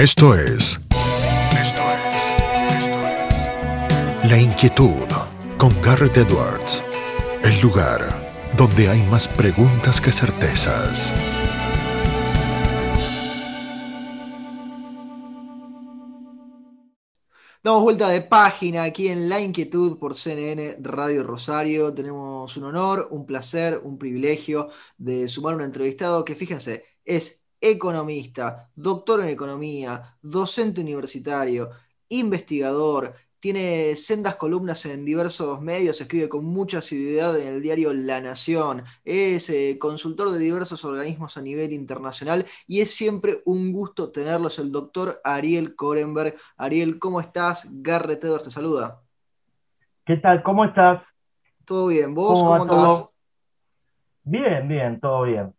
Esto es. Esto es. Esto es. La inquietud con Garrett Edwards. El lugar donde hay más preguntas que certezas. Damos vuelta de página aquí en La Inquietud por CNN Radio Rosario. Tenemos un honor, un placer, un privilegio de sumar un entrevistado que, fíjense, es economista, doctor en economía, docente universitario, investigador, tiene sendas columnas en diversos medios, escribe con mucha asiduidad en el diario La Nación, es eh, consultor de diversos organismos a nivel internacional y es siempre un gusto tenerlos, el doctor Ariel Korenberg. Ariel, ¿cómo estás? Garrett Edwards te saluda. ¿Qué tal? ¿Cómo estás? Todo bien, ¿vos ¿Cómo, cómo, andás? Bien, bien, todo bien.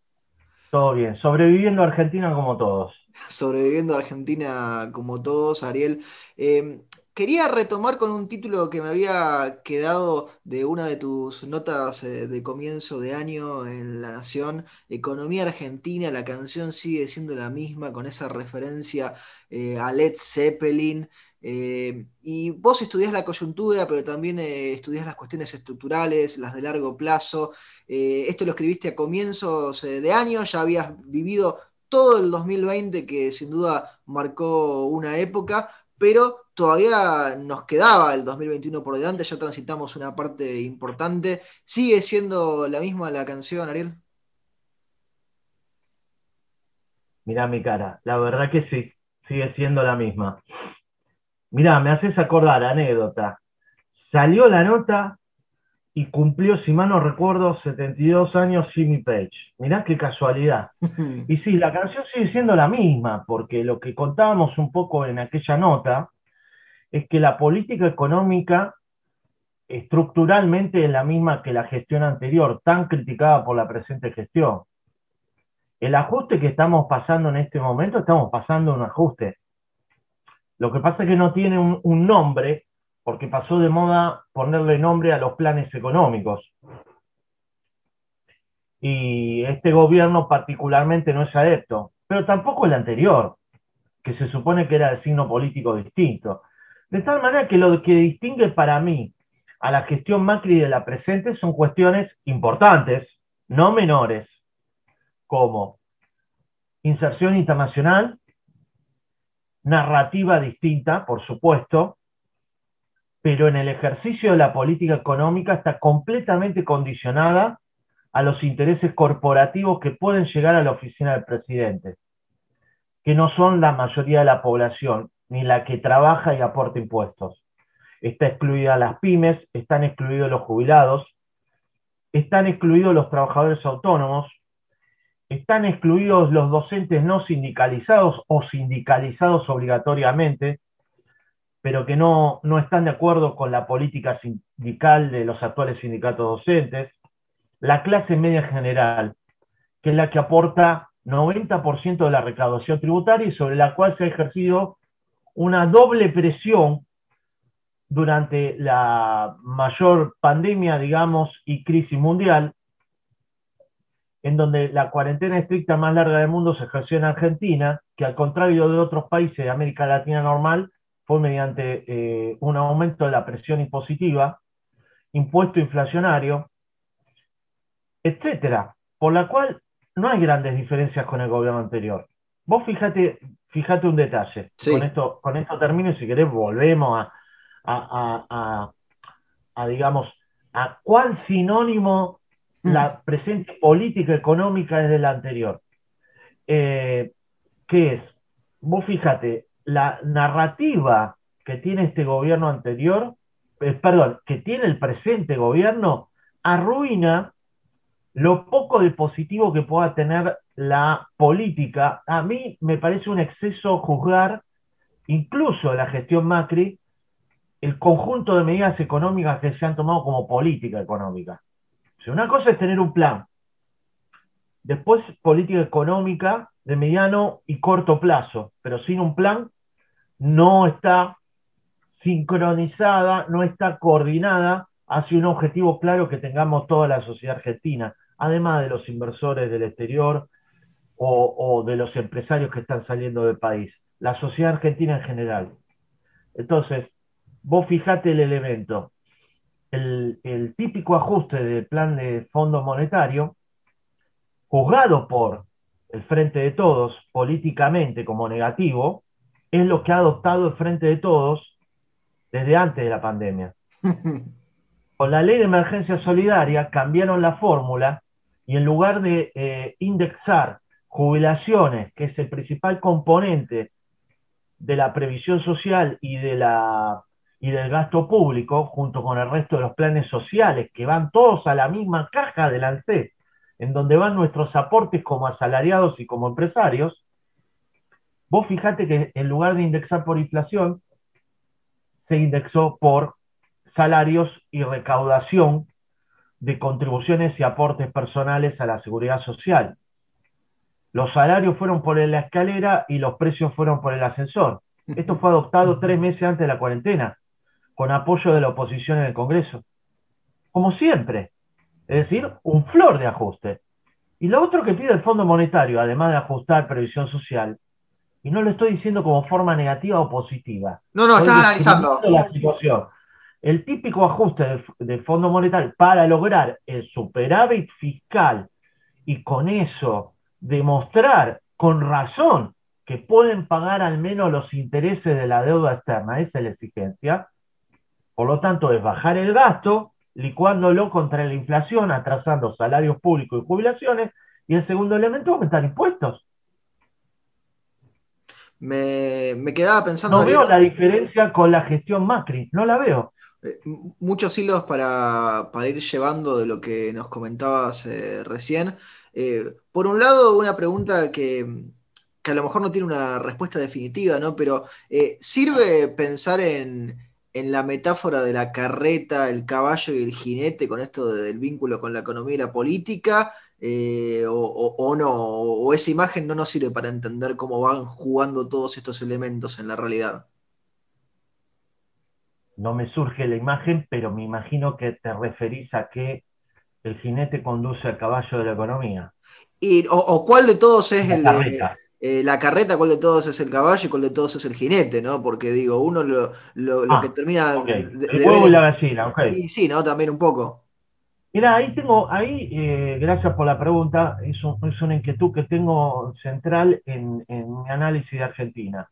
Todo bien. Sobreviviendo a Argentina como todos. Sobreviviendo a Argentina como todos, Ariel. Eh, quería retomar con un título que me había quedado de una de tus notas eh, de comienzo de año en La Nación, Economía Argentina, la canción sigue siendo la misma, con esa referencia eh, a Led Zeppelin. Eh, y vos estudiás la coyuntura, pero también eh, estudiás las cuestiones estructurales, las de largo plazo. Eh, esto lo escribiste a comienzos eh, de año, ya habías vivido todo el 2020, que sin duda marcó una época, pero todavía nos quedaba el 2021 por delante, ya transitamos una parte importante. ¿Sigue siendo la misma la canción, Ariel? Mirá mi cara. La verdad que sí, sigue siendo la misma. Mirá, me haces acordar, anécdota. Salió la nota y cumplió, si mal no recuerdo, 72 años Jimmy Page. Mirá qué casualidad. Y sí, la canción sigue siendo la misma, porque lo que contábamos un poco en aquella nota es que la política económica estructuralmente es la misma que la gestión anterior, tan criticada por la presente gestión. El ajuste que estamos pasando en este momento, estamos pasando un ajuste. Lo que pasa es que no tiene un, un nombre, porque pasó de moda ponerle nombre a los planes económicos. Y este gobierno particularmente no es adepto, pero tampoco el anterior, que se supone que era de signo político distinto. De tal manera que lo que distingue para mí a la gestión Macri de la presente son cuestiones importantes, no menores, como inserción internacional, narrativa distinta, por supuesto, pero en el ejercicio de la política económica está completamente condicionada a los intereses corporativos que pueden llegar a la oficina del presidente, que no son la mayoría de la población, ni la que trabaja y aporta impuestos. Está excluida las pymes, están excluidos los jubilados, están excluidos los trabajadores autónomos, están excluidos los docentes no sindicalizados o sindicalizados obligatoriamente, pero que no, no están de acuerdo con la política sindical de los actuales sindicatos docentes, la clase media en general, que es la que aporta 90% de la recaudación tributaria y sobre la cual se ha ejercido una doble presión durante la mayor pandemia, digamos, y crisis mundial, en donde la cuarentena estricta más larga del mundo se ejerció en Argentina, que al contrario de otros países de América Latina normal, fue mediante eh, un aumento de la presión impositiva, impuesto inflacionario, etcétera, por la cual no hay grandes diferencias con el gobierno anterior. Vos fíjate, fíjate un detalle, Sí. con, esto, con esto termino y si querés volvemos a, a, a- a- a, digamos, a cuál sinónimo Mm. la presente política económica es de la anterior. Eh, ¿Qué es? Vos fíjate, la narrativa que tiene este gobierno anterior, eh, perdón, que tiene el presente gobierno, arruina lo poco de positivo que pueda tener la política. A mí me parece un exceso juzgar incluso la gestión Macri, el conjunto de medidas económicas que se han tomado como política económica. Una cosa es tener un plan. Después, política económica de mediano y corto plazo, pero sin un plan no está sincronizada, no está coordinada hacia un objetivo claro que tengamos toda la sociedad argentina, además de los inversores del exterior o, de los empresarios que están saliendo del país. la sociedad argentina en general. Entonces, vos fijate el elemento. El, el típico ajuste del plan de fondo monetario, juzgado por el Frente de Todos políticamente como negativo, es lo que ha adoptado el Frente de Todos desde antes de la pandemia. Con la ley de emergencia solidaria cambiaron la fórmula y en lugar de eh, indexar jubilaciones, que es el principal componente de la previsión social y, de la, y del gasto público, junto con el resto de los planes sociales, que van todos a la misma caja del ANSES, en donde van nuestros aportes como asalariados y como empresarios, vos fijate que en lugar de indexar por inflación, se indexó por salarios y recaudación de contribuciones y aportes personales a la seguridad social. Los salarios fueron por la escalera y los precios fueron por el ascensor. Esto fue adoptado tres meses antes de la cuarentena, con apoyo de la oposición en el Congreso. Como siempre. Es decir, un flor de ajuste. Y lo otro que pide el Fondo Monetario, además de ajustar previsión social, y no lo estoy diciendo como forma negativa o positiva. No, no, estás analizando. La situación. El típico ajuste del, Fondo Monetario para lograr el superávit fiscal y con eso demostrar con razón que pueden pagar al menos los intereses de la deuda externa, esa es la exigencia. Por lo tanto, es bajar el gasto, licuándolo contra la inflación, atrasando salarios públicos y jubilaciones, y el segundo elemento, aumentar impuestos. Me, me quedaba pensando. No veo la diferencia con la gestión Macri, no la veo. Eh, muchos hilos para, ir llevando de lo que nos comentabas eh, recién. Eh, por un lado, una pregunta que, a lo mejor no tiene una respuesta definitiva, ¿no? Pero ¿sirve pensar en, la metáfora de la carreta, el caballo y el jinete con esto del vínculo con la economía y la política? o, o, no, o esa imagen no nos sirve para entender cómo van jugando todos estos elementos en la realidad no me surge la imagen, pero me imagino que te referís a que el jinete conduce al caballo de la economía. Y, o, cuál de todos es la el, carreta. Eh, la carreta, cuál de todos es el caballo y cuál de todos es el jinete, ¿no? Porque digo, uno lo, lo, ah, que termina. el huevo y la gallina, ok. Y sí, ¿no? También un poco. Mira, ahí tengo, ahí, eh, gracias por la pregunta, es, es, una inquietud que tengo central en, en mi análisis de Argentina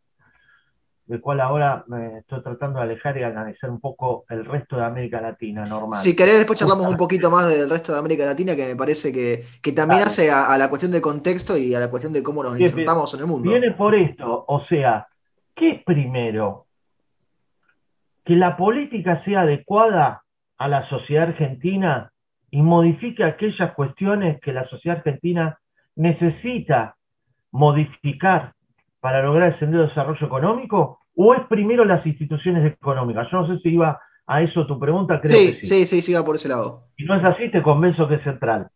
del cual ahora me estoy tratando de alejar y analizar un poco el resto de América Latina normal. Si querés, después charlamos un poquito más del resto de América Latina, que me parece que, también hace a, la cuestión del contexto y a la cuestión de cómo nos insertamos en el mundo. Viene por esto, o sea, ¿qué es primero? Que la política sea adecuada a la sociedad argentina y modifique aquellas cuestiones que la sociedad argentina necesita modificar para lograr el sendero de desarrollo económico? ¿O es primero las instituciones económicas? Yo no sé si iba a eso tu pregunta, creo sí, que sí. Sí, sí, iba por ese lado. Si no es así, te convenzo que es central.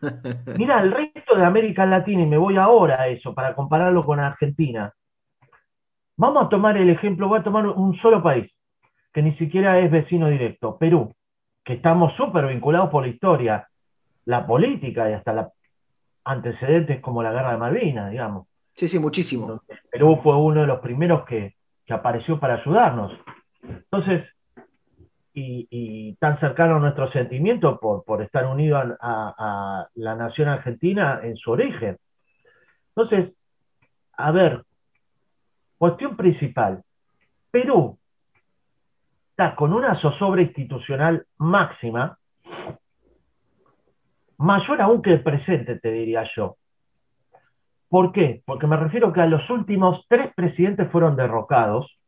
Mira, el resto de América Latina, y me voy ahora a eso, para compararlo con Argentina. Vamos a tomar el ejemplo, voy a tomar un solo país, que ni siquiera es vecino directo, Perú, que estamos súper vinculados por la historia, la política y hasta los antecedentes como la guerra de Malvinas, digamos. Sí, sí, muchísimo. Perú fue uno de los primeros que, apareció para ayudarnos. Entonces, y, tan cercano a nuestro sentimiento por, estar unido a, la nación argentina en su origen. Entonces, a ver, cuestión principal. Perú está con una zozobra institucional máxima, mayor aún que el presente, te diría yo. ¿Por qué? Porque me refiero que a los últimos tres presidentes fueron derrocados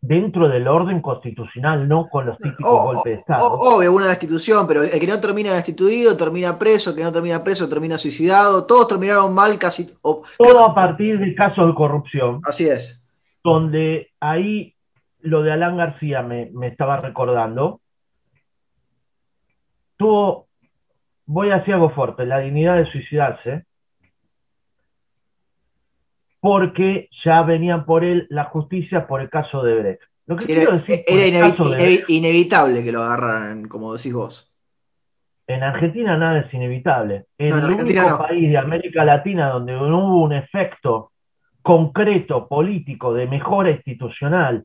dentro del orden constitucional, no con los típicos golpes de Estado. obvio, una destitución, pero el que no termina destituido termina preso, el que no termina preso termina suicidado, todos terminaron mal casi. Todo a partir del caso de corrupción. Así es. Donde ahí lo de Alan García me, me estaba recordando. Tuvo, voy a decir algo fuerte, la dignidad de suicidarse porque ya venían por él la justicia por el caso de Brecht. Lo que era, decir era inevitable que lo agarraran, como decís vos. En Argentina nada es inevitable. En el único país de América Latina donde no hubo un efecto concreto político de mejora institucional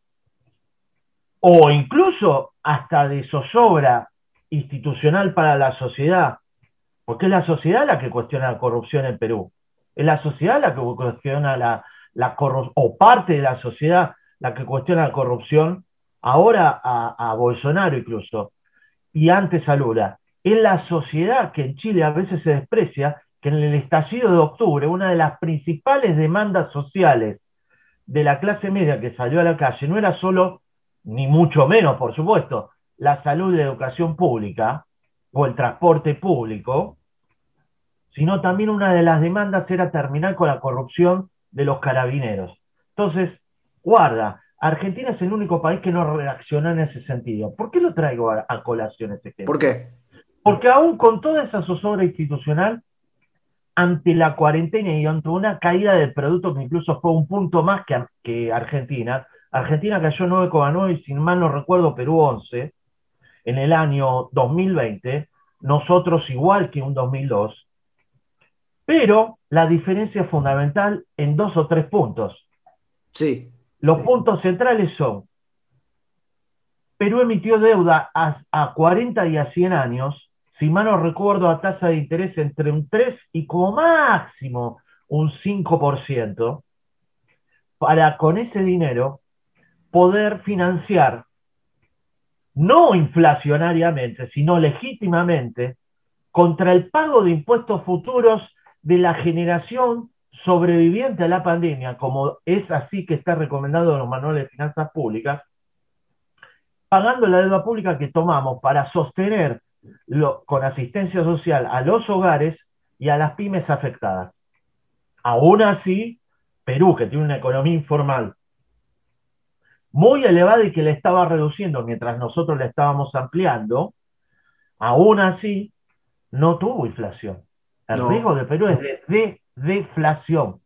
o incluso hasta de zozobra institucional para la sociedad, porque es la sociedad la que cuestiona la corrupción en Perú, es la sociedad la que cuestiona la, la corrupción, o parte de la sociedad la que cuestiona la corrupción, ahora a, a Bolsonaro incluso, y antes a Lula. Es la sociedad que en Chile a veces se desprecia, que en el estallido de octubre, una de las principales demandas sociales de la clase media que salió a la calle no era solo, ni mucho menos, por supuesto, la salud y la educación pública o el transporte público, sino también una de las demandas era terminar con la corrupción de los carabineros. Entonces, guarda, Argentina es el único país que no reacciona en ese sentido. ¿Por qué lo traigo a, colación este tema? ¿Por qué? Porque aún con toda esa zozobra institucional, ante la cuarentena y ante una caída del producto que incluso fue un punto más que, que Argentina, Argentina cayó 9,9 y sin mal no recuerdo Perú 11, en el año 2020, nosotros igual que un 2002, pero la diferencia es fundamental en dos o tres puntos. Sí. Los puntos centrales son, Perú emitió deuda a, a 40 y a 100 años, si mal no recuerdo, a tasa de interés entre un 3 y como máximo un 5%, para con ese dinero poder financiar no inflacionariamente, sino legítimamente, contra el pago de impuestos futuros de la generación sobreviviente a la pandemia, como es así que está recomendado en los manuales de finanzas públicas, pagando la deuda pública que tomamos para sostener con asistencia social a los hogares y a las pymes afectadas. Aún así, Perú, que tiene una economía informal muy elevada y que le estaba reduciendo mientras nosotros le estábamos ampliando, aún así no tuvo inflación. El riesgo de Perú es de, deflación.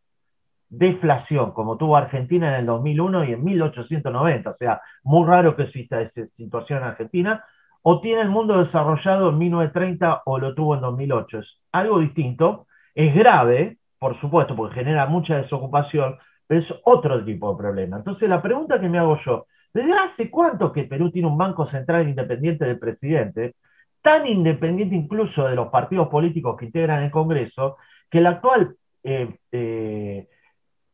Deflación, como tuvo Argentina en el 2001 y en 1890. O sea, muy raro que exista esa situación en Argentina. O tiene el mundo desarrollado en 1930 o lo tuvo en 2008. Es algo distinto. Es grave, por supuesto, porque genera mucha desocupación, es otro tipo de problema. Entonces, la pregunta que me hago yo, ¿desde hace cuánto que Perú tiene un banco central independiente del presidente, tan independiente incluso de los partidos políticos que integran el Congreso, que el actual, eh, eh,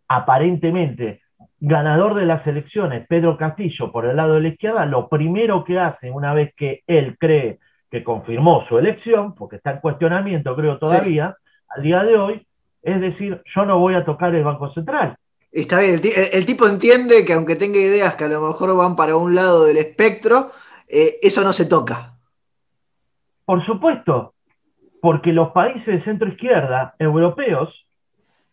aparentemente, ganador de las elecciones, Pedro Castillo, por el lado de la izquierda, lo primero que hace una vez que él cree que confirmó su elección, porque está en cuestionamiento, creo todavía, al día de hoy, es decir, yo no voy a tocar el Banco Central. Está bien, el, tipo entiende que aunque tenga ideas que a lo mejor van para un lado del espectro, eh, eso no se toca. Por supuesto, porque los países de centro izquierda europeos,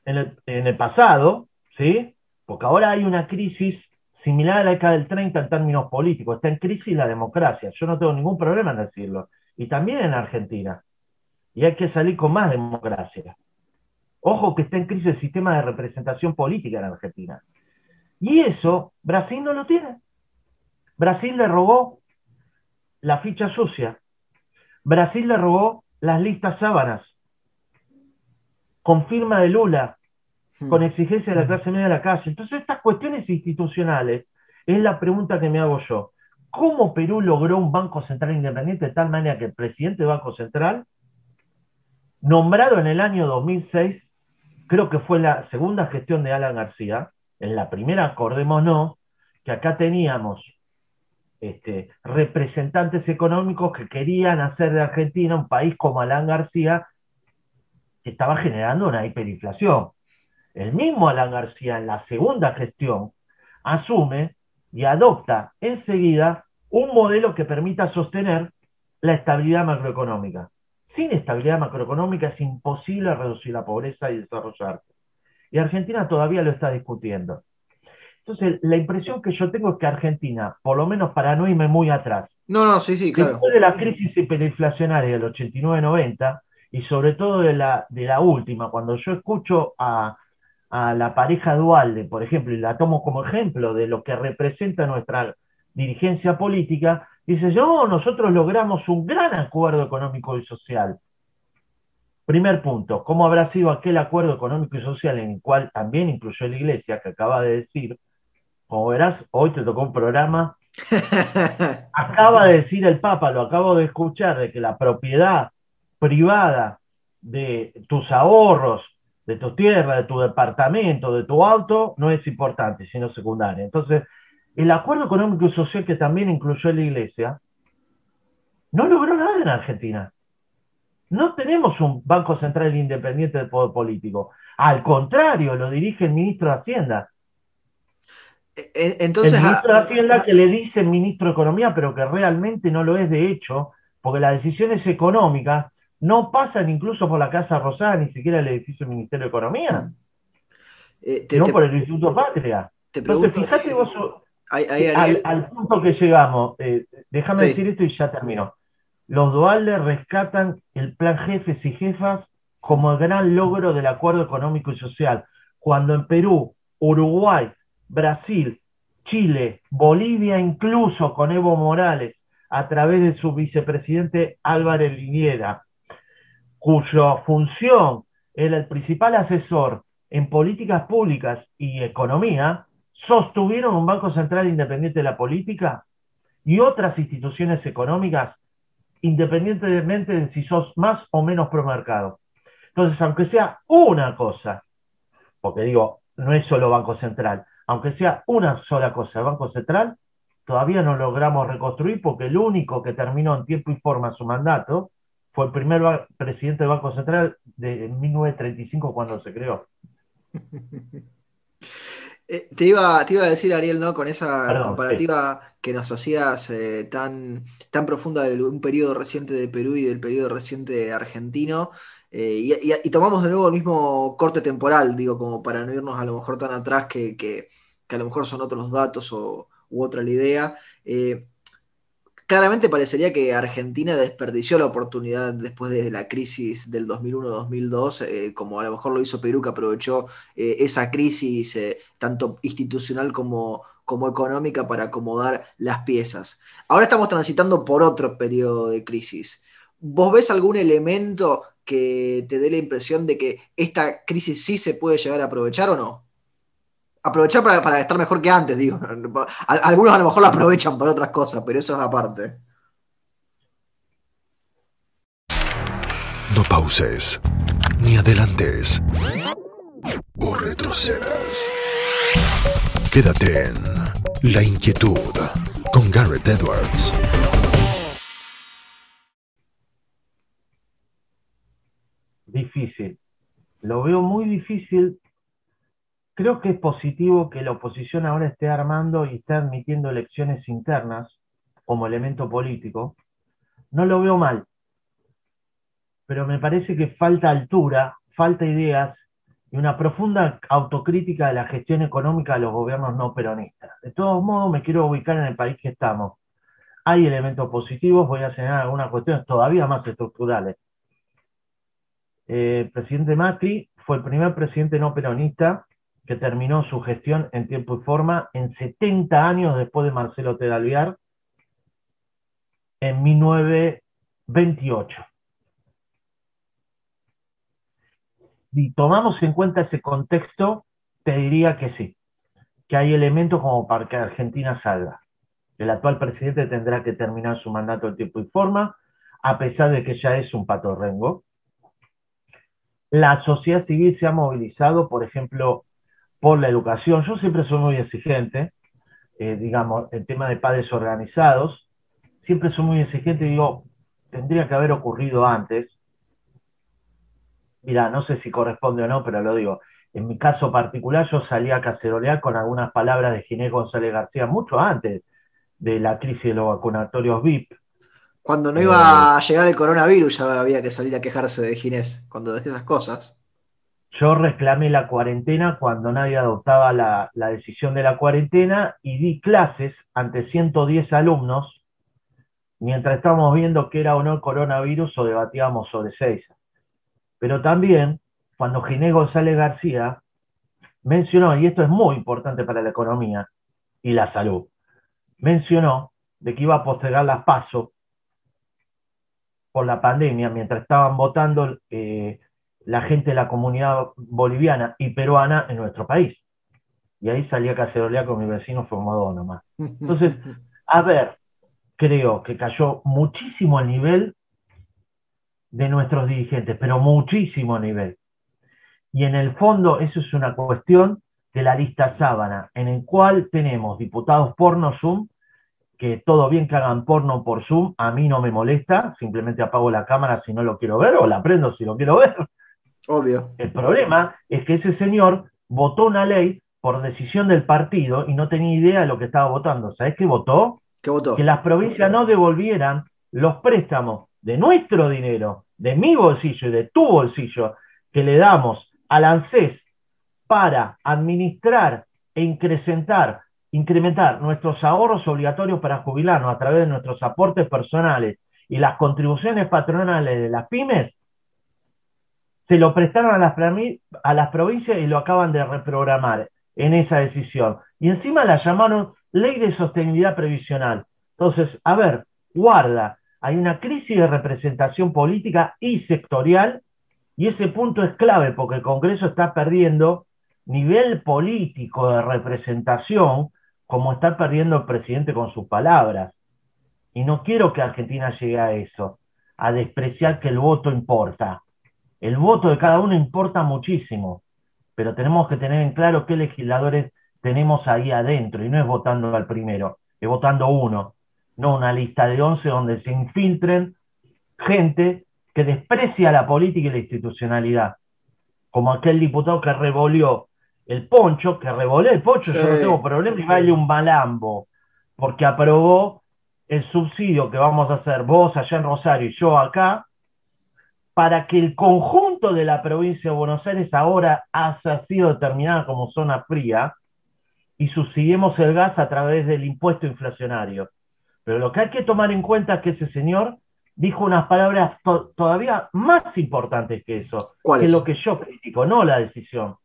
en el, pasado, ¿sí? porque ahora hay una crisis similar a la década del 30 en términos políticos, está en crisis la democracia, yo no tengo ningún problema en decirlo, y también en Argentina, y hay que salir con más democracia. Ojo que está en crisis el sistema de representación política en Argentina. Y eso Brasil no lo tiene. Brasil le robó la ficha sucia. Brasil le robó las listas sábanas. Con firma de Lula, hmm. con exigencia de la clase media de la calle. Entonces, estas cuestiones institucionales es la pregunta que me hago yo. ¿Cómo Perú logró un Banco Central independiente de tal manera que el presidente del Banco Central, nombrado en el año 2006, creo que fue la segunda gestión de Alan García, en la primera, acordémonos, que acá teníamos este, representantes económicos que querían hacer de Argentina un país como Alan García, que estaba generando una hiperinflación. El mismo Alan García en la segunda gestión asume y adopta enseguida un modelo que permita sostener la estabilidad macroeconómica sin estabilidad macroeconómica es imposible reducir la pobreza y desarrollarse. Y Argentina todavía lo está discutiendo. Entonces, la impresión que yo tengo es que Argentina, por lo menos para no irme muy atrás, no, no, sí, sí, claro. Después de la crisis hiperinflacionaria del 89-90 y sobre todo de la, de la última, cuando yo escucho a, a la pareja Dualde, por ejemplo, y la tomo como ejemplo de lo que representa nuestra dirigencia política, Dice, yo, nosotros logramos un gran acuerdo económico y social. Primer punto, ¿cómo habrá sido aquel acuerdo económico y social en el cual también incluyó la Iglesia, que acaba de decir, como verás, hoy te tocó un programa, acaba de decir el Papa, lo acabo de escuchar, de que la propiedad privada de tus ahorros, de tu tierra, de tu departamento, de tu auto, no es importante, sino secundaria. Entonces, el acuerdo económico y social que también incluyó la Iglesia, no logró nada en Argentina. No tenemos un Banco Central independiente del poder político. Al contrario, lo dirige el ministro de Hacienda. E, e, entonces, el ministro de Hacienda que le dice el ministro de Economía, pero que realmente no lo es de hecho, porque las decisiones económicas no pasan incluso por la Casa Rosada, ni siquiera el edificio del Ministerio de Economía, eh, sino por el Instituto Patria. Te Entonces, fíjate vos al, punto que llegamos, eh, déjame decir esto y ya termino. Los duales rescatan el plan jefes y jefas como el gran logro del acuerdo económico y social, cuando en Perú, Uruguay, Brasil, Chile, Bolivia, incluso con Evo Morales, a través de su vicepresidente Álvarez Liniera, cuya función era el principal asesor en políticas públicas y economía, sostuvieron un Banco Central independiente de la política y otras instituciones económicas independientemente de si sos más o menos promercado. Entonces, aunque sea una cosa, porque digo, no es solo Banco Central, aunque sea una sola cosa el Banco Central, todavía no logramos reconstruir porque el único que terminó en tiempo y forma su mandato fue el primer presidente del Banco Central de 1935 cuando se creó. Eh, te, iba, te iba a decir, Ariel, ¿no? Con esa comparativa que nos hacías eh, tan, tan profunda de un periodo reciente de Perú y del periodo reciente argentino. Eh, y, tomamos de nuevo el mismo corte temporal, digo, como para no irnos a lo mejor tan atrás que, que, a lo mejor son otros datos o, u otra la idea. Claramente parecería que Argentina desperdició la oportunidad después de la crisis del 2001-2002, eh, como a lo mejor lo hizo Perú, que aprovechó eh, esa crisis eh, tanto institucional como, como económica para acomodar las piezas. Ahora estamos transitando por otro periodo de crisis. ¿Vos ves algún elemento que te dé la impresión de que esta crisis sí se puede llegar a aprovechar o no? aprovechar para, estar mejor que antes, digo. Algunos a lo mejor lo aprovechan para otras cosas, pero eso es aparte. No pauses, ni adelantes, o retrocedas. Quédate en La Inquietud con Garrett Edwards. Difícil. Lo veo muy difícil Creo que es positivo que la oposición ahora esté armando y esté admitiendo elecciones internas como elemento político. No lo veo mal, pero me parece que falta altura, falta ideas y una profunda autocrítica de la gestión económica de los gobiernos no peronistas. De todos modos, me quiero ubicar en el país que estamos. Hay elementos positivos, voy a señalar algunas cuestiones todavía más estructurales. El eh, presidente Macri fue el primer presidente no peronista que terminó su gestión en tiempo y forma en 70 años después de Marcelo Tedalviar, en 1928. Si tomamos en cuenta ese contexto, te diría que sí, que hay elementos como para que Argentina salga. El actual presidente tendrá que terminar su mandato en tiempo y forma, a pesar de que ya es un pato rengo. La sociedad civil se ha movilizado, por ejemplo, por la educación. Yo siempre soy muy exigente, eh, digamos, el tema de padres organizados, siempre soy muy exigente y digo, tendría que haber ocurrido antes. Mira, no sé si corresponde o no, pero lo digo. En mi caso particular, yo salí a cacerolear con algunas palabras de Ginés González García mucho antes de la crisis de los vacunatorios VIP. Cuando no iba eh, a llegar el coronavirus ya había que salir a quejarse de Ginés, cuando de esas cosas. Yo reclamé la cuarentena cuando nadie adoptaba la, decisión de la cuarentena y di clases ante 110 alumnos mientras estábamos viendo qué era o no el coronavirus o debatíamos sobre seis. Pero también, cuando Ginés González García mencionó, y esto es muy importante para la economía y la salud, mencionó de que iba a postergar las pasos por la pandemia, mientras estaban votando eh, la gente de la comunidad boliviana y peruana en nuestro país. Y ahí salía a cacerolear con mi vecino Formado nomás. Entonces, a ver, creo que cayó muchísimo el nivel de nuestros dirigentes, pero muchísimo nivel. Y en el fondo eso es una cuestión de la lista sábana, en el cual tenemos diputados porno Zoom, que todo bien que hagan porno por Zoom, a mí no me molesta, simplemente apago la cámara si no lo quiero ver o la prendo si lo quiero ver. Obvio. El problema es que ese señor votó una ley por decisión del partido y no tenía idea de lo que estaba votando. ¿Sabes qué votó? ¿Qué votó? Que las provincias no devolvieran los préstamos de nuestro dinero, de mi bolsillo y de tu bolsillo, que le damos al ANSES para administrar e incrementar, incrementar nuestros ahorros obligatorios para jubilarnos a través de nuestros aportes personales y las contribuciones patronales de las pymes, se lo prestaron a las, a las provincias y lo acaban de reprogramar en esa decisión. Y encima la llamaron ley de sostenibilidad previsional. Entonces, a ver, guarda, hay una crisis de representación política y sectorial y ese punto es clave porque el Congreso está perdiendo nivel político de representación como está perdiendo el presidente con sus palabras. Y no quiero que Argentina llegue a eso, a despreciar que el voto importa. El voto de cada uno importa muchísimo, pero tenemos que tener en claro qué legisladores tenemos ahí adentro, y no es votando al primero, es votando uno, no una lista de once donde se infiltren gente que desprecia la política y la institucionalidad, como aquel diputado que revolvió el poncho, que revolvió el poncho, yo no tengo problema, y vale un malambo, porque aprobó el subsidio que vamos a hacer vos allá en Rosario y yo acá, para que el conjunto de la provincia de Buenos Aires ahora haya sido determinada como zona fría y subsidiemos el gas a través del impuesto inflacionario. Pero lo que hay que tomar en cuenta es que ese señor dijo unas palabras todavía más importantes que eso, que es? lo que yo critico, no la decisión.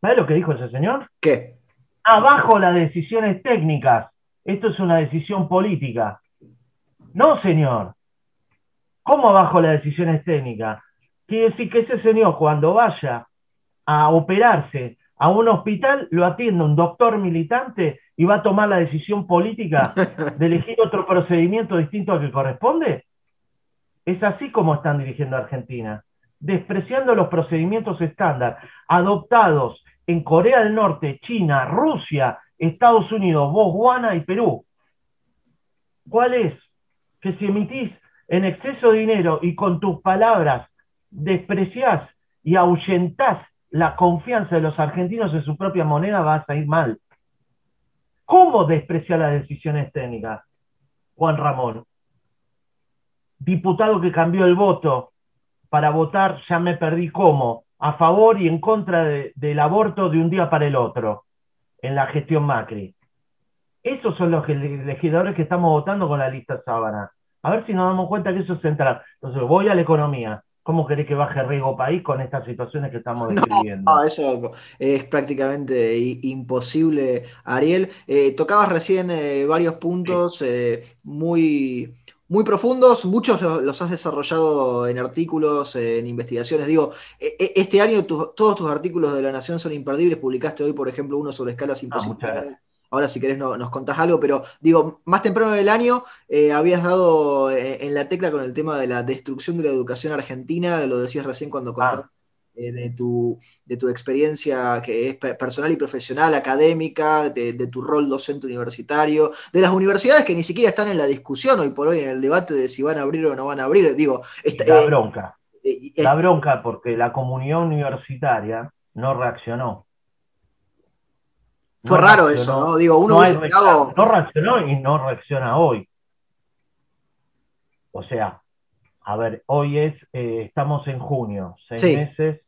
¿Sabes lo que dijo ese señor? ¿Qué? Abajo las decisiones técnicas. Esto es una decisión política. No, señor. ¿Cómo abajo las decisiones técnicas? Quiere decir que ese señor cuando vaya a operarse a un hospital lo atiende un doctor militante y va a tomar la decisión política de elegir otro procedimiento distinto al que corresponde? Es así como están dirigiendo a Argentina, despreciando los procedimientos estándar adoptados en Corea del Norte, China, Rusia, Estados Unidos, Botswana y Perú. ¿Cuál es? Que si emitís en exceso de dinero y con tus palabras despreciás y ahuyentás la confianza de los argentinos en su propia moneda, vas a ir mal. ¿Cómo despreciar las decisiones técnicas? Juan Ramón, diputado que cambió el voto para votar, ya me perdí cómo, a favor y en contra del aborto de un día para el otro, en la gestión Macri. Esos son los legisladores que estamos votando con la lista sábana. A ver si nos damos cuenta que eso es central. Entonces, voy a la economía. ¿Cómo querés que baje riesgo país con estas situaciones que estamos describiendo? No, eso es prácticamente imposible, Ariel. Eh, tocabas recién eh, varios puntos eh, muy, muy profundos, muchos los, has desarrollado en artículos, en investigaciones. Digo, e, e, este año todos tus artículos de La Nación son imperdibles. Publicaste hoy, por ejemplo, uno sobre escalas ah, imposibles. Ahora si querés nos contás algo, pero digo, más temprano del año eh, habías dado eh, en la tecla con el tema de la destrucción de la educación argentina, lo decías recién cuando contaste ah. Eh, de, tu, de tu experiencia que es personal y profesional, académica, de, tu rol docente universitario, de las universidades que ni siquiera están en la discusión hoy por hoy en el debate de si van a abrir o no van a abrir. Digo, la bronca. la bronca porque la comunidad universitaria no reaccionó. Fue raro eso, ¿no? Digo, uno no, no reaccionó y no reacciona hoy. O sea, a ver, hoy es, eh, estamos en junio, seis meses,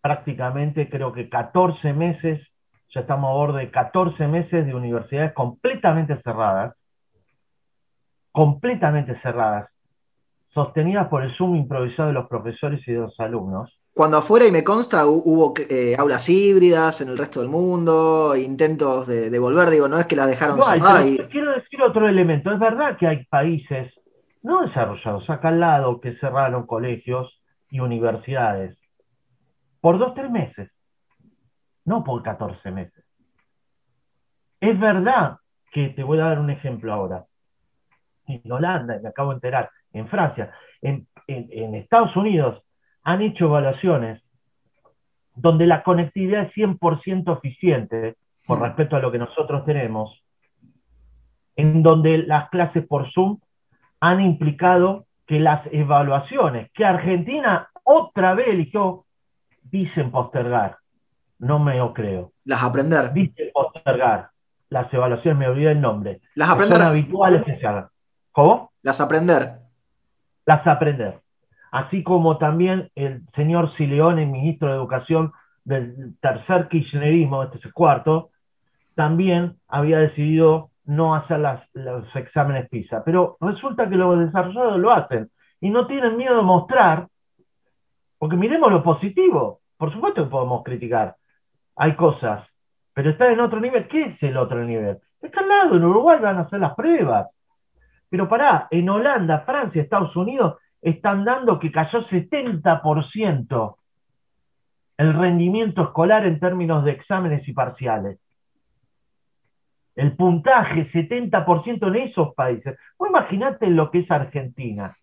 prácticamente creo que 14 meses, ya estamos a borde de 14 meses de universidades completamente cerradas, completamente cerradas, sostenidas por el Zoom improvisado de los profesores y de los alumnos, cuando afuera, y me consta, hubo eh, aulas híbridas en el resto del mundo, intentos de, volver, digo, no es que las dejaron no, Quiero decir otro elemento, es verdad que hay países, no desarrollados, acá al lado, que cerraron colegios y universidades por dos, tres meses, no por 14 meses. Es verdad que te voy a dar un ejemplo ahora. En Holanda, me acabo de enterar, en Francia, en, Estados Unidos han hecho evaluaciones donde la conectividad es 100% eficiente con mm. respecto a lo que nosotros tenemos, en donde las clases por Zoom han implicado que las evaluaciones que Argentina otra vez eligió dicen postergar. No me lo creo. Las aprender. Dicen postergar. Las evaluaciones, me olvidé el nombre. Las aprender. Son habituales que se hagan. ¿Cómo? Las aprender. Las aprender. Así como también el señor Sileone, ministro de Educación del tercer kirchnerismo, este es el cuarto, también había decidido no hacer los exámenes PISA. Pero resulta que los desarrollados lo hacen y no tienen miedo de mostrar, porque miremos lo positivo. Por supuesto que podemos criticar. Hay cosas, pero está en otro nivel. ¿Qué es el otro nivel? Está al lado, en Uruguay van a hacer las pruebas. Pero pará, en Holanda, Francia, Estados Unidos están dando que cayó 70% el rendimiento escolar en términos de exámenes y parciales el puntaje, 70% en esos países. Vos imaginate lo que es Argentina.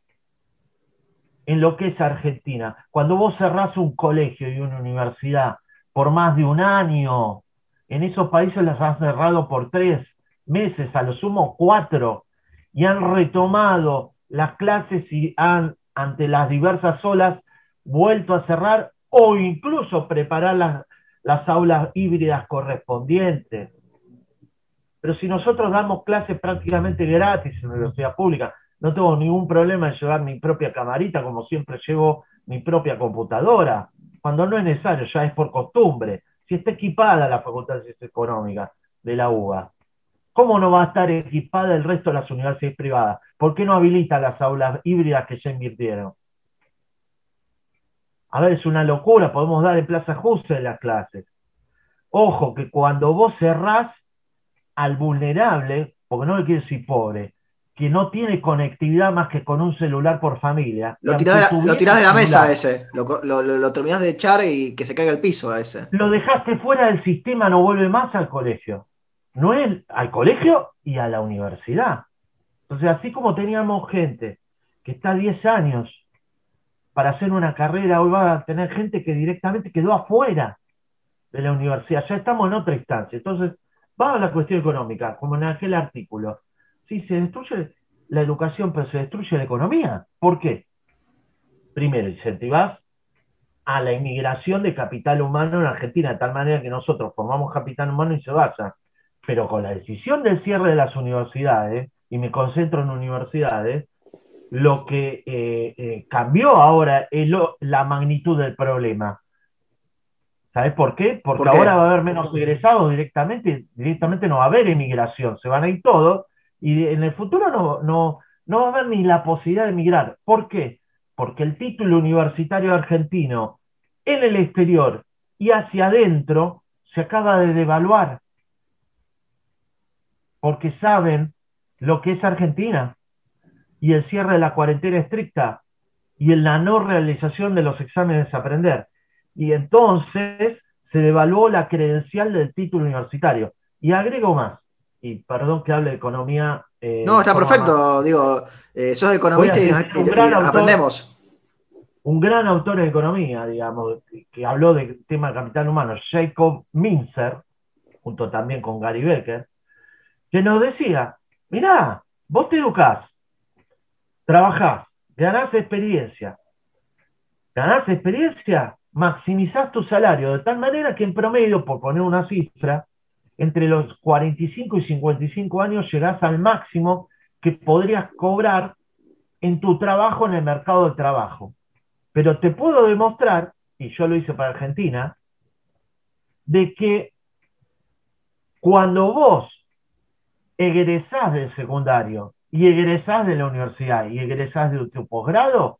En lo que es Argentina. Cuando vos cerrás un colegio y una universidad por más de un año, en esos países las han cerrado por tres meses, a lo sumo cuatro, y han retomado las clases y han, ante las diversas olas, vuelto a cerrar o incluso preparar las aulas híbridas correspondientes pero si nosotros damos clases prácticamente gratis en la universidad pública, no tengo ningún problema en llevar mi propia camarita, como siempre llevo mi propia computadora, cuando no es necesario, ya es por costumbre. Si está equipada la Facultad de Ciencias Económicas de la UBA, ¿cómo no va a estar equipada el resto de las universidades privadas? ¿Por qué no habilita las aulas híbridas que ya invirtieron? A ver, es una locura, podemos dar en Plaza Justa las clases. Ojo, que cuando vos cerrás, al vulnerable, porque no le quiero decir pobre, que no tiene conectividad más que con un celular por familia. Lo tirás de, la mesa a ese, lo, lo, terminás de echar y que se caiga al piso a ese. Lo dejaste fuera del sistema, no vuelve más al colegio. No es al colegio y a la universidad. Entonces, así como teníamos gente que está 10 años para hacer una carrera, hoy va a tener gente que directamente quedó afuera de la universidad. Ya estamos en otra instancia. Entonces, Vamos a la cuestión económica, como en aquel artículo. Sí, se destruye la educación, pero se destruye la economía. ¿Por qué? Primero, incentivas a la inmigración de capital humano en Argentina, de tal manera que nosotros formamos capital humano y se vaya. Pero con la decisión del cierre de las universidades, y me concentro en universidades, lo que eh, eh, cambió ahora es la magnitud del problema. ¿Sabes por qué? Porque ahora va a haber menos egresados directamente, directamente no va a haber emigración, se van a ir todos y en el futuro no, no, no va a haber ni la posibilidad de emigrar. ¿Por qué? Porque el título universitario argentino en el exterior y hacia adentro se acaba de devaluar. Porque saben lo que es Argentina y el cierre de la cuarentena estricta y la no realización de los exámenes a aprender y entonces se devaluó la credencial del título universitario. Y agrego más, y perdón que hable de economía. Eh, no, está perfecto, digo, eh, sos economista y, aprendemos. Un gran autor de economía, digamos, que habló del tema del capital humano, Jacob Minzer, junto también con Gary Becker, que nos decía, mirá, vos te educás, trabajás, ganás experiencia, ganás experiencia, maximizás tu salario de tal manera que en promedio, por poner una cifra, entre los 45 y 55 años llegás al máximo que podrías cobrar en tu trabajo en el mercado de trabajo. Pero te puedo demostrar, y yo lo hice para Argentina, de que cuando vos egresás del secundario y egresás de la universidad y egresás de tu posgrado,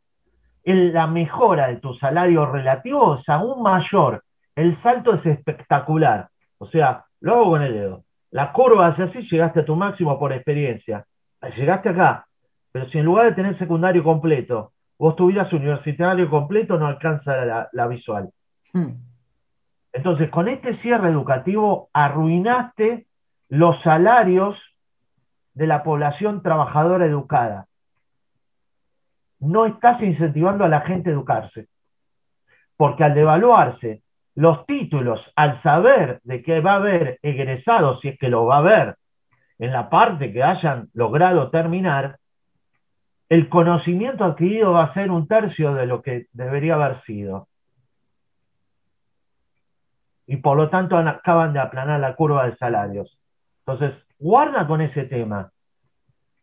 la mejora de tu salario relativo es aún mayor. El salto es espectacular. O sea, lo hago con el dedo. La curva hace así, llegaste a tu máximo por experiencia. Llegaste acá. Pero si en lugar de tener secundario completo, vos tuvieras universitario completo, no alcanza la, visual. Hmm. Entonces, con este cierre educativo, arruinaste los salarios de la población trabajadora educada. No estás incentivando a la gente a educarse. Porque al devaluarse los títulos, al saber de que va a haber egresados, si es que lo va a haber, en la parte que hayan logrado terminar, el conocimiento adquirido va a ser un tercio de lo que debería haber sido. Y por lo tanto acaban de aplanar la curva de salarios. Entonces, guarda con ese tema,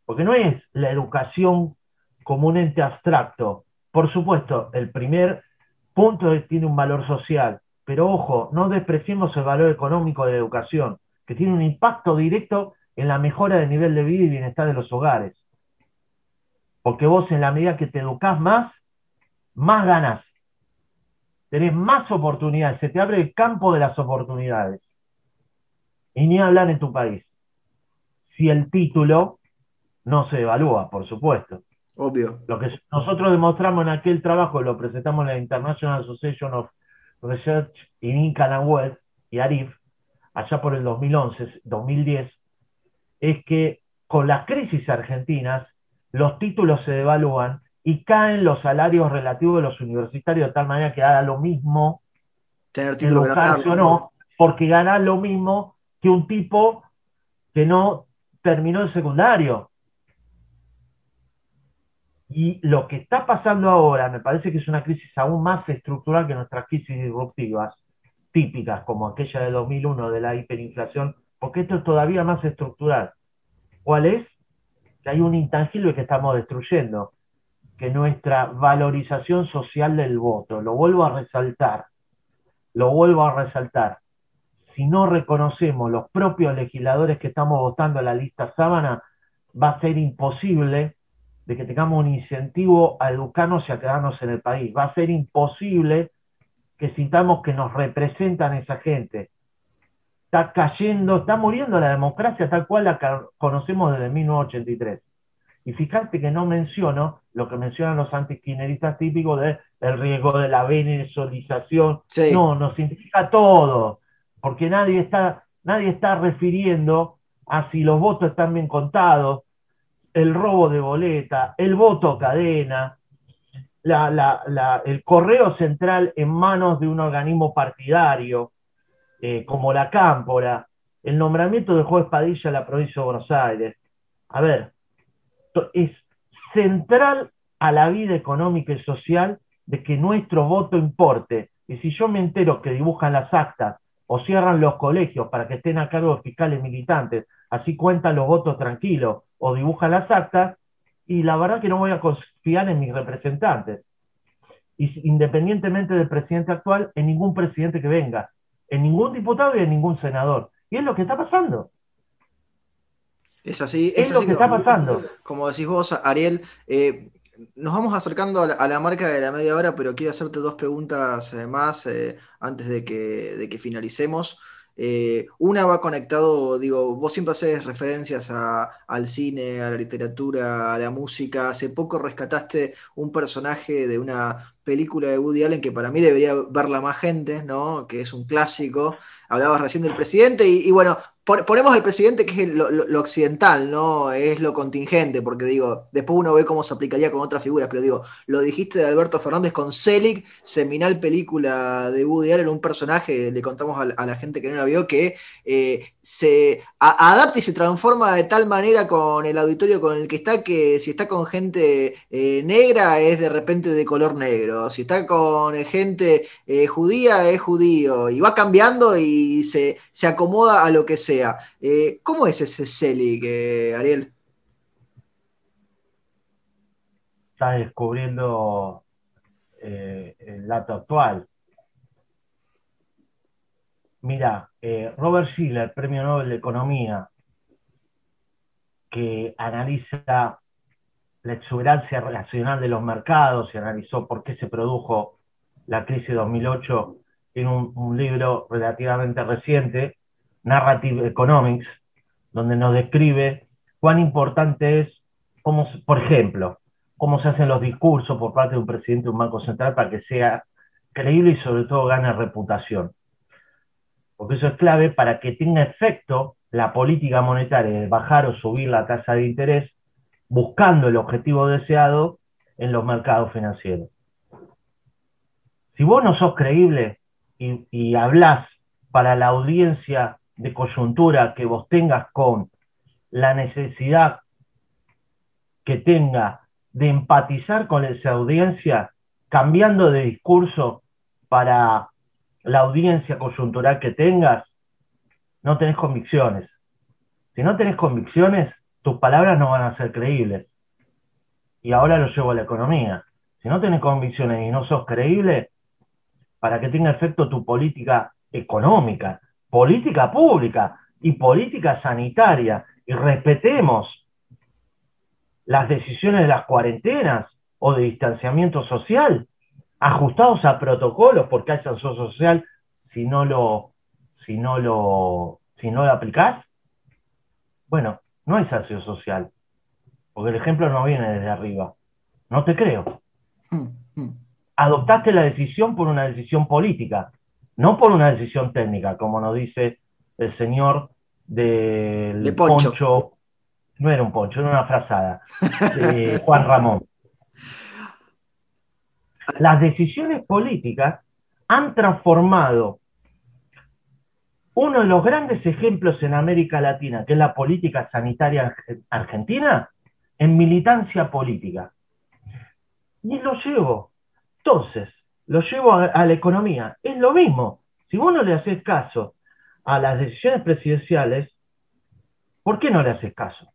porque no es la educación como un ente abstracto. Por supuesto, el primer punto es, tiene un valor social, pero ojo, no despreciemos el valor económico de la educación, que tiene un impacto directo en la mejora del nivel de vida y bienestar de los hogares. Porque vos en la medida que te educás más, más ganas. Tenés más oportunidades, se te abre el campo de las oportunidades. Y ni hablar en tu país. Si el título no se evalúa, por supuesto. Obvio. Lo que nosotros demostramos en aquel trabajo, lo presentamos en la International Association of Research in Income and Wealth y ARIF, allá por el 2011, 2010, es que con las crisis argentinas los títulos se devalúan y caen los salarios relativos de los universitarios de tal manera que haga lo mismo tener título o no, porque gana lo mismo que un tipo que no terminó el secundario. Y lo que está pasando ahora me parece que es una crisis aún más estructural que nuestras crisis disruptivas típicas, como aquella de 2001 de la hiperinflación, porque esto es todavía más estructural. ¿Cuál es? Que hay un intangible que estamos destruyendo, que nuestra valorización social del voto. Lo vuelvo a resaltar, lo vuelvo a resaltar. Si no reconocemos los propios legisladores que estamos votando en la lista sábana, va a ser imposible de que tengamos un incentivo a educarnos y a quedarnos en el país. Va a ser imposible que sintamos que nos representan esa gente. Está cayendo, está muriendo la democracia tal cual la conocemos desde 1983. Y fíjate que no menciono lo que mencionan los antiquineristas típicos del el riesgo de la venezolización. No, nos significa todo, porque nadie está, nadie está refiriendo a si los votos están bien contados, el robo de boleta, el voto cadena, el correo central en manos de un organismo partidario, eh, como la Cámpora, el nombramiento del juez Padilla en la provincia de Buenos Aires. A ver, es central a la vida económica y social de que nuestro voto importe. Y si yo me entero que dibujan las actas o cierran los colegios para que estén a cargo de fiscales militantes, así cuentan los votos tranquilos, o dibuja las actas, y la verdad que no voy a confiar en mis representantes. Y independientemente del presidente actual, en ningún presidente que venga, en ningún diputado y en ningún senador. Y es lo que está pasando. Es así. Es, lo que está pasando. Como decís vos, Ariel, eh, nos vamos acercando a la, marca de la media hora, pero quiero hacerte dos preguntas eh, más eh, antes de que, de que finalicemos. Eh, una va conectado, digo, vos siempre haces referencias al cine, a la literatura, a la música. Hace poco rescataste un personaje de una película de Woody Allen que para mí debería verla más gente, ¿no? Que es un clásico. Hablabas recién del presidente y bueno, ponemos al presidente que es lo, occidental, ¿no? Es lo contingente, porque digo, después uno ve cómo se aplicaría con otras figuras, pero digo, lo dijiste de Alberto Fernández con Selig, seminal película de Woody Allen, un personaje, le contamos a, la gente que no la vio, que eh, se adapta y se transforma de tal manera con el auditorio con el que está, que si está con gente eh, negra es de repente de color negro, si está con gente eh, judía es judío, y va cambiando y se, se acomoda a lo que Eh, ¿Cómo es ese Selig, Ariel? Está descubriendo eh, el dato actual. Mira, eh, Robert Schiller, Premio Nobel de Economía, que analiza la exuberancia relacional de los mercados y analizó por qué se produjo la crisis de 2008 en un libro relativamente reciente, Narrative Economics, donde nos describe cuán importante es por ejemplo, cómo se hacen los discursos por parte de un presidente de un banco central para que sea creíble y sobre todo gane reputación. Porque eso es clave para que tenga efecto la política monetaria de bajar o subir la tasa de interés buscando el objetivo deseado en los mercados financieros. Si vos no sos creíble y, y hablás para la audiencia de coyuntura que vos tengas con la necesidad que tenga de empatizar con esa audiencia, cambiando de discurso para la audiencia coyuntural que tengas, no tenés convicciones. Si no tenés convicciones, tus palabras no van a ser creíbles. Y ahora lo llevo a la economía. Si no tenés convicciones y no sos creíble, para que tenga efecto tu política económica, política pública y política sanitaria, y respetemos las decisiones de las cuarentenas o de distanciamiento social, ajustados a protocolos, porque hay sanción social si no lo, si no lo, si no lo aplicás. Bueno, no hay sanción social, porque el ejemplo no viene desde arriba. No te creo. Mm, mm. Adoptaste la decisión por una decisión política, no por una decisión técnica, como nos dice el señor del poncho. No era un poncho, era una frazada, de Juan Ramón. Las decisiones políticas han transformado uno de los grandes ejemplos en América Latina, que es la política sanitaria argentina, en militancia política. Y lo llevo. Entonces, lo llevo a, la economía. Es lo mismo. Si vos no le haces caso a las decisiones presidenciales, ¿por qué no le haces caso?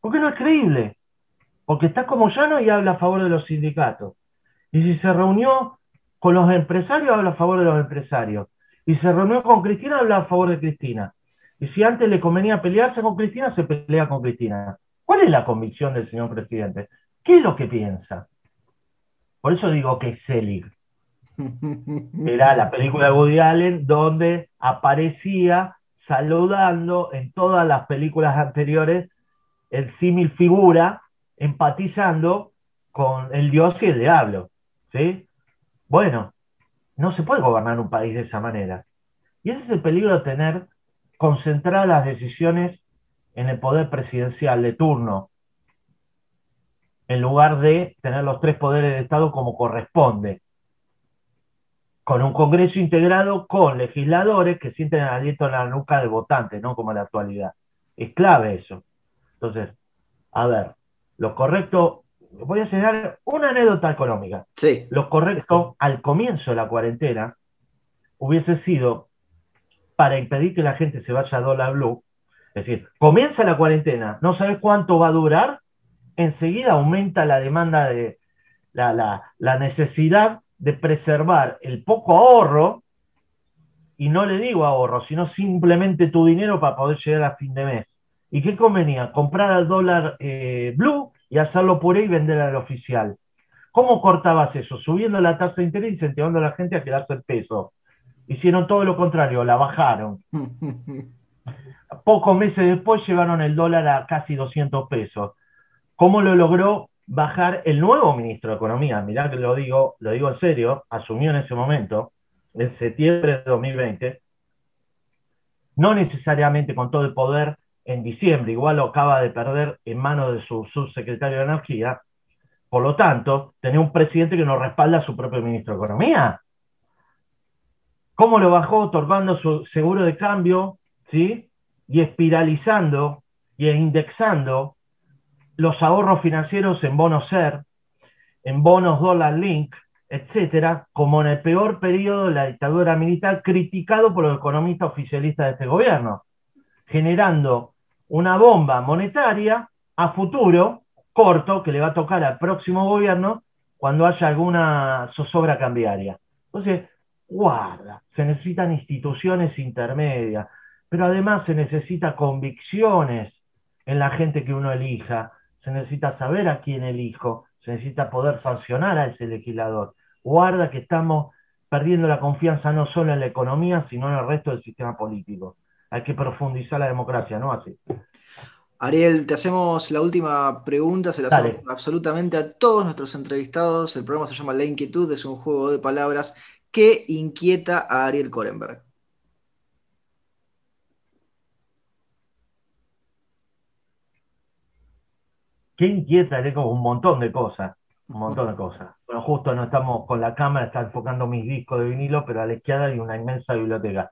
Porque no es creíble. Porque está como llano y habla a favor de los sindicatos. Y si se reunió con los empresarios, habla a favor de los empresarios y se reunió con Cristina, habla a favor de Cristina. Y si antes le convenía pelearse con Cristina, se pelea con Cristina. ¿Cuál es la convicción del señor presidente? ¿Qué es lo que piensa? Por eso digo que es Selig. Era la película de Woody Allen donde aparecía saludando en todas las películas anteriores el símil figura empatizando con el dios y el diablo. ¿sí? Bueno, no se puede gobernar un país de esa manera. Y ese es el peligro de tener concentradas las decisiones en el poder presidencial de turno, en lugar de tener los tres poderes de Estado como corresponde, con un Congreso integrado con legisladores que sienten el aliento en la nuca del votante, no como en la actualidad. Es clave eso. Entonces, a ver, lo correcto voy a enseñar una anécdota económica. Sí. Lo correcto al comienzo de la cuarentena hubiese sido para impedir que la gente se vaya a dólar blue. Es decir, comienza la cuarentena, no sabes cuánto va a durar, enseguida aumenta la demanda de la, la necesidad de preservar el poco ahorro, y no le digo ahorro, sino simplemente tu dinero para poder llegar a fin de mes. ¿Y qué convenía? Comprar al dólar eh, blue y hacerlo por ahí y vender al oficial. ¿Cómo cortabas eso? Subiendo la tasa de interés, incentivando a la gente a quedarse el peso. Hicieron todo lo contrario, la bajaron. Pocos meses después llevaron el dólar a casi 200 pesos. ¿Cómo lo logró bajar el nuevo ministro de Economía? Mirá que lo digo, lo digo en serio, asumió en ese momento, en septiembre de 2020, no necesariamente con todo el poder en diciembre, igual lo acaba de perder en manos de su subsecretario de Energía. Por lo tanto, tenía un presidente que no respalda a su propio ministro de Economía. ¿Cómo lo bajó? Otorgando su seguro de cambio, ¿sí? Y espiralizando y indexando los ahorros financieros en bonos SER, en bonos dólar link, etcétera, como en el peor periodo de la dictadura militar, criticado por los economistas oficialistas de este gobierno, generando una bomba monetaria a futuro, corto, que le va a tocar al próximo gobierno cuando haya alguna zozobra cambiaria. Entonces, guarda, se necesitan instituciones intermedias, pero además se necesita convicciones en la gente que uno elija, se necesita saber a quién elijo, se necesita poder sancionar a ese legislador. Guarda que estamos perdiendo la confianza no solo en la economía, sino en el resto del sistema político hay que profundizar la democracia, ¿no? Así. Ariel, te hacemos la última pregunta, se la hacemos absolutamente a todos nuestros entrevistados. El programa se llama La Inquietud, es un juego de palabras que inquieta a Ariel Korenberg. ¿Qué inquieta? como un montón de cosas, un montón de cosas. Bueno, justo no estamos con la cámara, está enfocando mis discos de vinilo, pero a la izquierda hay una inmensa biblioteca.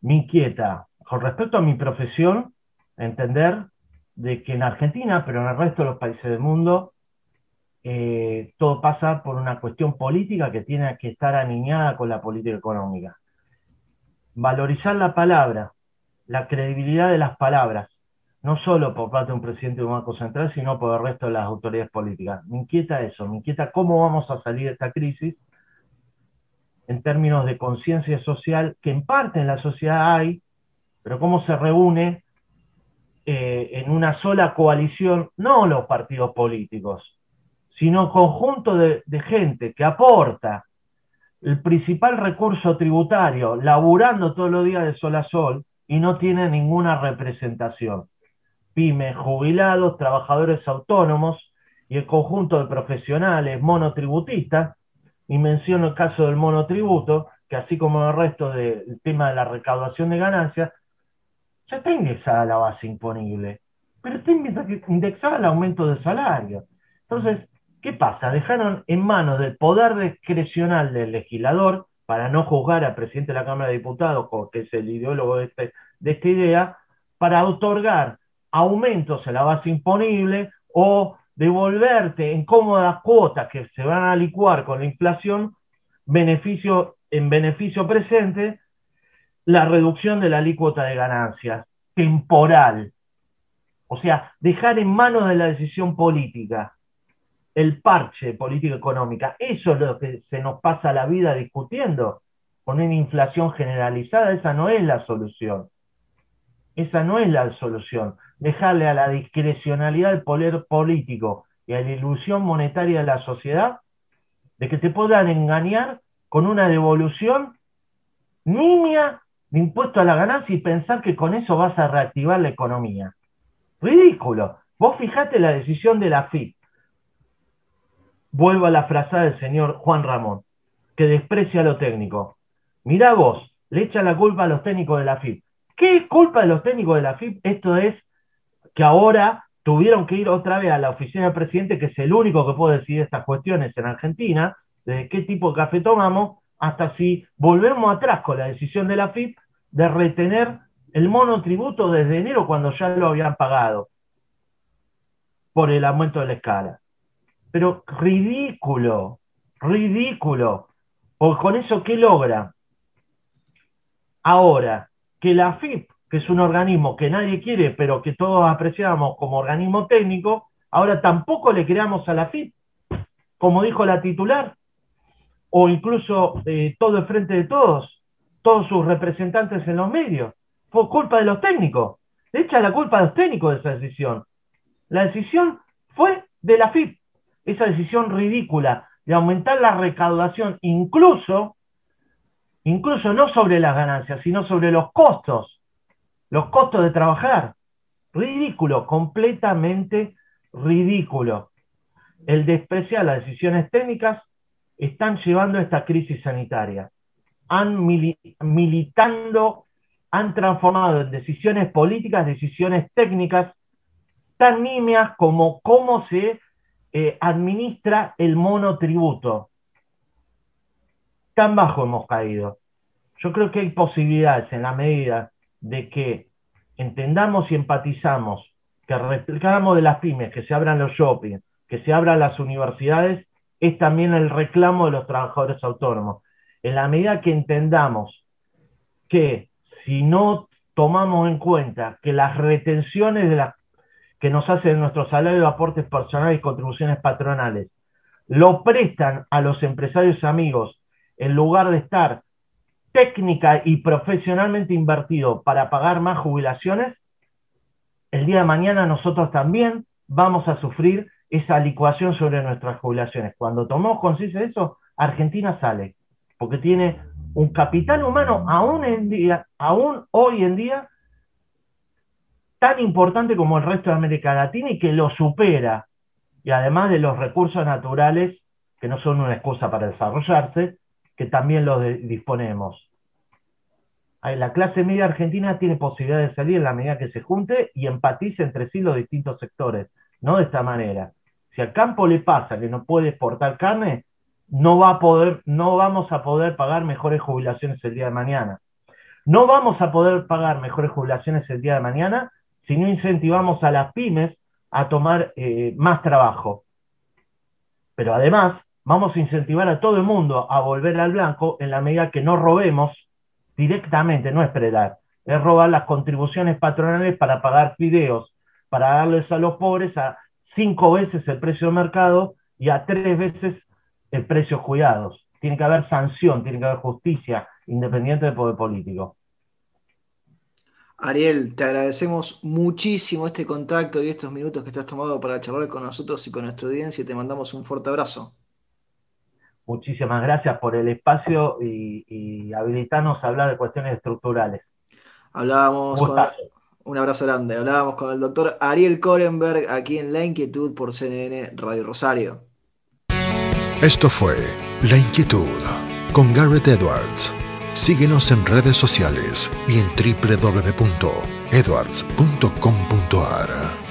Me inquieta, con respecto a mi profesión, entender de que en Argentina, pero en el resto de los países del mundo, eh, todo pasa por una cuestión política que tiene que estar aniñada con la política económica. Valorizar la palabra, la credibilidad de las palabras, no solo por parte de un presidente de un banco central, sino por el resto de las autoridades políticas. Me inquieta eso, me inquieta cómo vamos a salir de esta crisis en términos de conciencia social, que en parte en la sociedad hay, pero cómo se reúne eh, en una sola coalición, no los partidos políticos, sino conjunto de, de gente que aporta el principal recurso tributario, laburando todos los días de sol a sol, y no tiene ninguna representación. Pymes, jubilados, trabajadores autónomos y el conjunto de profesionales monotributistas, y menciono el caso del monotributo, que así como el resto del tema de la recaudación de ganancias, ya está indexada la base imponible, pero está indexada el aumento de salario. Entonces, ¿qué pasa? Dejaron en manos del poder discrecional del legislador, para no juzgar al presidente de la Cámara de Diputados, que es el ideólogo de, este, de esta idea, para otorgar aumentos en la base imponible o devolverte en cómodas cuotas que se van a licuar con la inflación, beneficio en beneficio presente la reducción de la alícuota de ganancias temporal. O sea, dejar en manos de la decisión política el parche de política económica. Eso es lo que se nos pasa la vida discutiendo. Con una inflación generalizada, esa no es la solución. Esa no es la solución. Dejarle a la discrecionalidad del poder político y a la ilusión monetaria de la sociedad de que te puedan engañar con una devolución nimia de impuesto a la ganancia y pensar que con eso vas a reactivar la economía. Ridículo. Vos fijate la decisión de la FIP. Vuelvo a la frase del señor Juan Ramón, que desprecia lo técnico. Mirá vos, le echa la culpa a los técnicos de la FIP. ¿Qué culpa de los técnicos de la FIP? Esto es que ahora tuvieron que ir otra vez a la oficina del presidente, que es el único que puede decidir estas cuestiones en Argentina, de qué tipo de café tomamos, hasta si volvemos atrás con la decisión de la FIP de retener el monotributo desde enero cuando ya lo habían pagado por el aumento de la escala. Pero ridículo, ridículo. Porque con eso, ¿qué logra? Ahora, que la FIP, que es un organismo que nadie quiere, pero que todos apreciamos como organismo técnico, ahora tampoco le creamos a la FIP, como dijo la titular, o incluso eh, todo el frente de todos, todos sus representantes en los medios. Fue culpa de los técnicos. Le echa la culpa a los técnicos de esa decisión. La decisión fue de la FIP. Esa decisión ridícula de aumentar la recaudación, incluso, incluso no sobre las ganancias, sino sobre los costos, los costos de trabajar. Ridículo, completamente ridículo. El despreciar las decisiones técnicas están llevando a esta crisis sanitaria han militando, han transformado en decisiones políticas, decisiones técnicas tan nimias como cómo se eh, administra el monotributo. Tan bajo hemos caído. Yo creo que hay posibilidades en la medida de que entendamos y empatizamos, que reclamamos de las pymes, que se abran los shopping, que se abran las universidades, es también el reclamo de los trabajadores autónomos. En la medida que entendamos que si no tomamos en cuenta que las retenciones que nos hacen nuestros salarios, aportes personales y contribuciones patronales lo prestan a los empresarios amigos en lugar de estar técnica y profesionalmente invertido para pagar más jubilaciones, el día de mañana nosotros también vamos a sufrir esa licuación sobre nuestras jubilaciones. Cuando tomamos conciencia de eso, Argentina sale porque tiene un capital humano aún, aún hoy en día tan importante como el resto de América Latina y que lo supera. Y además de los recursos naturales, que no son una excusa para desarrollarse, que también los disponemos. La clase media argentina tiene posibilidad de salir en la medida que se junte y empatice entre sí los distintos sectores, no de esta manera. Si al campo le pasa que no puede exportar carne, no, va a poder, no vamos a poder pagar mejores jubilaciones el día de mañana. No vamos a poder pagar mejores jubilaciones el día de mañana si no incentivamos a las pymes a tomar eh, más trabajo. Pero además, vamos a incentivar a todo el mundo a volver al blanco en la medida que no robemos directamente, no es predar, es robar las contribuciones patronales para pagar fideos, para darles a los pobres a cinco veces el precio de mercado y a tres veces el precio cuidados. Tiene que haber sanción, tiene que haber justicia, independiente del poder político. Ariel, te agradecemos muchísimo este contacto y estos minutos que te has tomado para charlar con nosotros y con nuestra audiencia y te mandamos un fuerte abrazo. Muchísimas gracias por el espacio y, habilitarnos a hablar de cuestiones estructurales. Hablábamos con, un abrazo grande. Hablábamos con el doctor Ariel Korenberg aquí en La Inquietud por CNN Radio Rosario. Esto fue La Inquietud con Garrett Edwards. Síguenos en redes sociales y en www.edwards.com.ar.